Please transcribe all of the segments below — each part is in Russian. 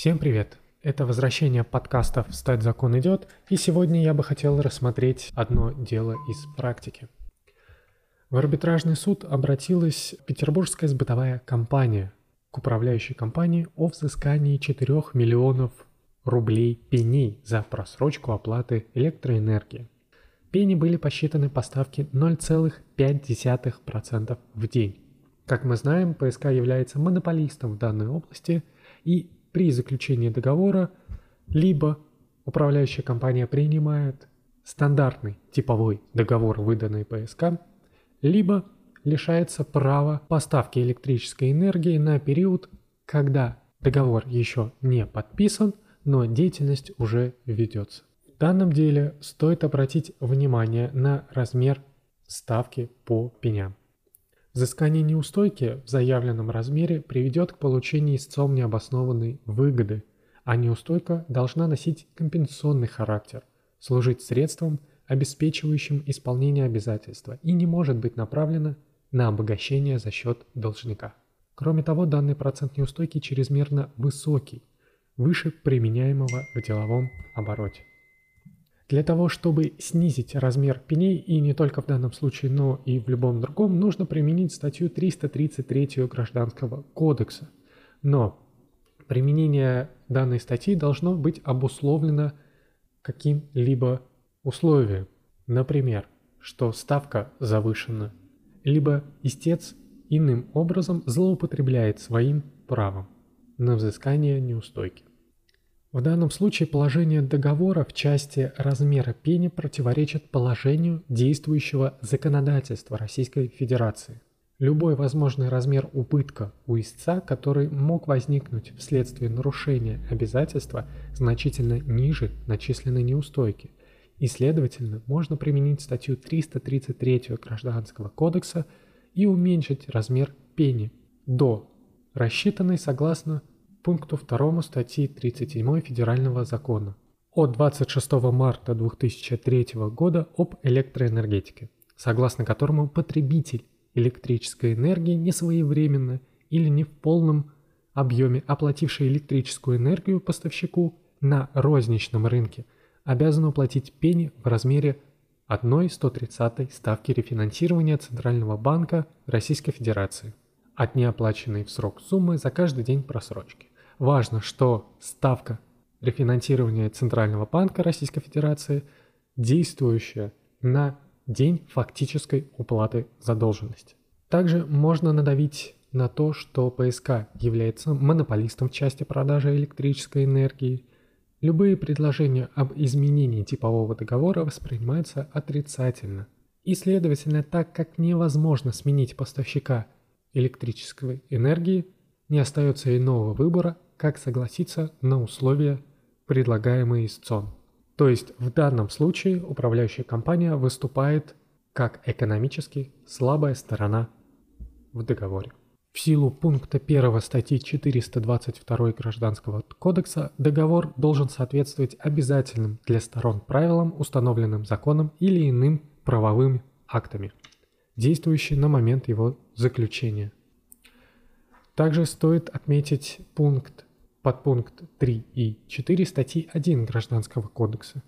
Всем привет! Это возвращение подкастов «Стать закон идет», и сегодня я бы хотел рассмотреть одно дело из практики. В арбитражный суд обратилась петербургская сбытовая компания к управляющей компании о взыскании 4 миллионов рублей пеней за просрочку оплаты электроэнергии. Пени были посчитаны по ставке 0,5% в день. Как мы знаем, ПСК является монополистом в данной области, и при заключении договора либо управляющая компания принимает стандартный типовой договор, выданный ПСК, либо лишается права поставки электрической энергии на период, когда договор еще не подписан, но деятельность уже ведется. В данном деле стоит обратить внимание на размер ставки по пеням. Взыскание неустойки в заявленном размере приведет к получению истцом необоснованной выгоды, а неустойка должна носить компенсационный характер, служить средством, обеспечивающим исполнение обязательства и не может быть направлена на обогащение за счет должника. Кроме того, данный процент неустойки чрезмерно высокий, выше применяемого в деловом обороте. Для того, чтобы снизить размер пеней, и не только в данном случае, но и в любом другом, нужно применить статью 333 Гражданского кодекса. Но применение данной статьи должно быть обусловлено каким-либо условием. Например, что ставка завышена, либо истец иным образом злоупотребляет своим правом на взыскание неустойки. В данном случае положение договора в части размера пени противоречит положению действующего законодательства Российской Федерации. Любой возможный размер убытка у истца, который мог возникнуть вследствие нарушения обязательства, значительно ниже начисленной неустойки, и, следовательно, можно применить статью 333 Гражданского кодекса и уменьшить размер пени до рассчитанной согласно пункту 2 статьи 37 Федерального закона от 26 марта 2003 года об электроэнергетике, согласно которому потребитель электрической энергии не своевременно или не в полном объеме оплативший электрическую энергию поставщику на розничном рынке обязан уплатить пени в размере 1,130 ставки рефинансирования Центрального банка Российской Федерации от неоплаченной в срок суммы за каждый день просрочки. Важно, что ставка рефинансирования Центрального банка Российской Федерации действующая на день фактической уплаты задолженности. Также можно надавить на то, что ПСК является монополистом в части продажи электрической энергии. Любые предложения об изменении типового договора воспринимаются отрицательно. И следовательно, так как невозможно сменить поставщика электрической энергии, не остается иного выбора, как согласиться на условия, предлагаемые истцом. То есть в данном случае управляющая компания выступает как экономически слабая сторона в договоре. В силу пункта 1 статьи 422 Гражданского кодекса договор должен соответствовать обязательным для сторон правилам, установленным законом или иным правовым актами, действующим на момент его заключения. Также стоит отметить пункт подпункт 3 и 4 статьи 1 Гражданского кодекса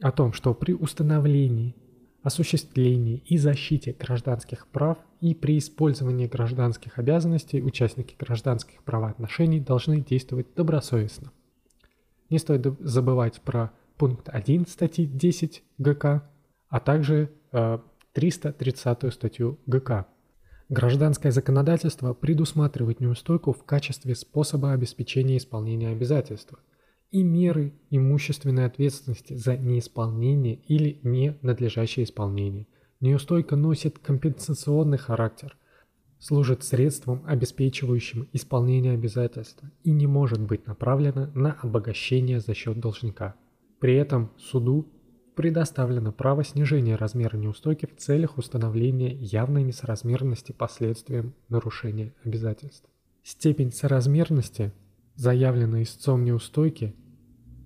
о том, что при установлении, осуществлении и защите гражданских прав и при использовании гражданских обязанностей участники гражданских правоотношений должны действовать добросовестно. Не стоит забывать про пункт 1 статьи 10 ГК, а также э, 330 статью ГК Гражданское законодательство предусматривает неустойку в качестве способа обеспечения исполнения обязательства и меры имущественной ответственности за неисполнение или ненадлежащее исполнение. Неустойка носит компенсационный характер, служит средством, обеспечивающим исполнение обязательства и не может быть направлена на обогащение за счет должника. При этом суду предоставлено право снижения размера неустойки в целях установления явной несоразмерности последствиям нарушения обязательств. Степень соразмерности, заявленной истцом неустойки,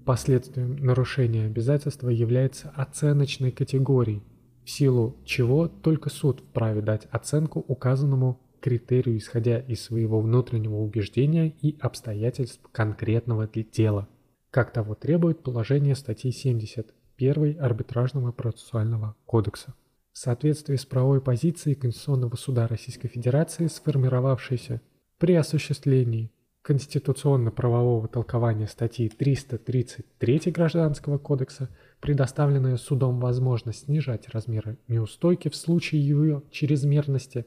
последствием нарушения обязательства является оценочной категорией, в силу чего только суд вправе дать оценку указанному критерию, исходя из своего внутреннего убеждения и обстоятельств конкретного дела, как того требует положение статьи 71 Арбитражного процессуального кодекса. В соответствии с правовой позицией Конституционного суда Российской Федерации, сформировавшейся при осуществлении конституционно-правового толкования статьи 333 Гражданского кодекса, предоставленная судом возможность снижать размеры неустойки в случае ее чрезмерности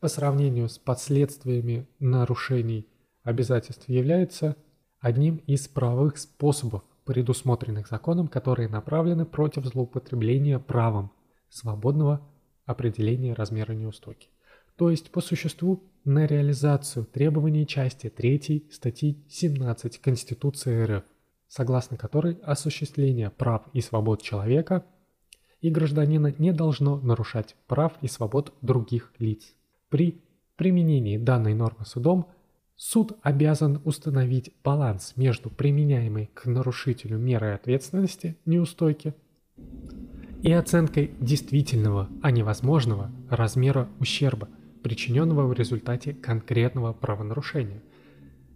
по сравнению с последствиями нарушений обязательств является одним из правовых способов, предусмотренных законом, которые направлены против злоупотребления правом свободного определения размера неустойки. То есть по существу на реализацию требований части 3 статьи 17 Конституции РФ, согласно которой осуществление прав и свобод человека и гражданина не должно нарушать прав и свобод других лиц. При применении данной нормы судом суд обязан установить баланс между применяемой к нарушителю мерой ответственности неустойки и оценкой действительного, а не возможного размера ущерба – причиненного в результате конкретного правонарушения.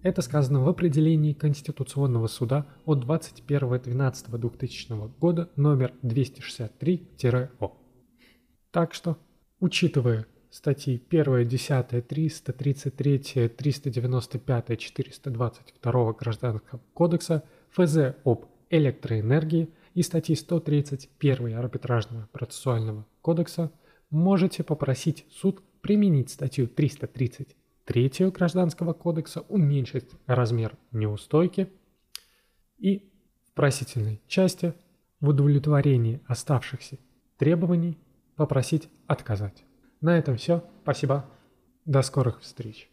Это сказано в определении Конституционного суда от 21.12.2000 года номер 263-О. Так что, учитывая статьи 1, 10, 333, 395, 422 Гражданского кодекса, ФЗ об электроэнергии и статьи 131 Арбитражного процессуального кодекса, можете попросить суд применить статью 333 Гражданского кодекса, уменьшить размер неустойки и в просительной части в удовлетворении оставшихся требований попросить отказать. На этом все. Спасибо. До скорых встреч.